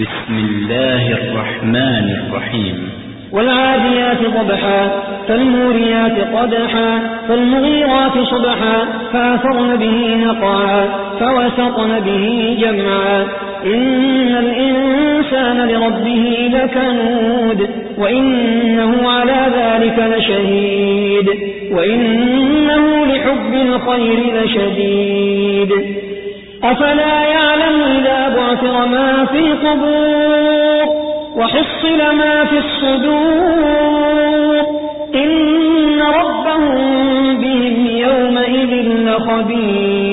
بسم الله الرحمن الرحيم. والعاديات ضبحا فالموريات قدحا فالمغيرات صبحا فاثرن به نقعا فوسطن به جمعا. إن الإنسان لربه لكنود وإنه على ذلك لشهيد وإنه لحب الخير لشديد. أفلا يعلم في قبور وحصل ما في الصدور. إن ربهم بهم يومئذ لخبير.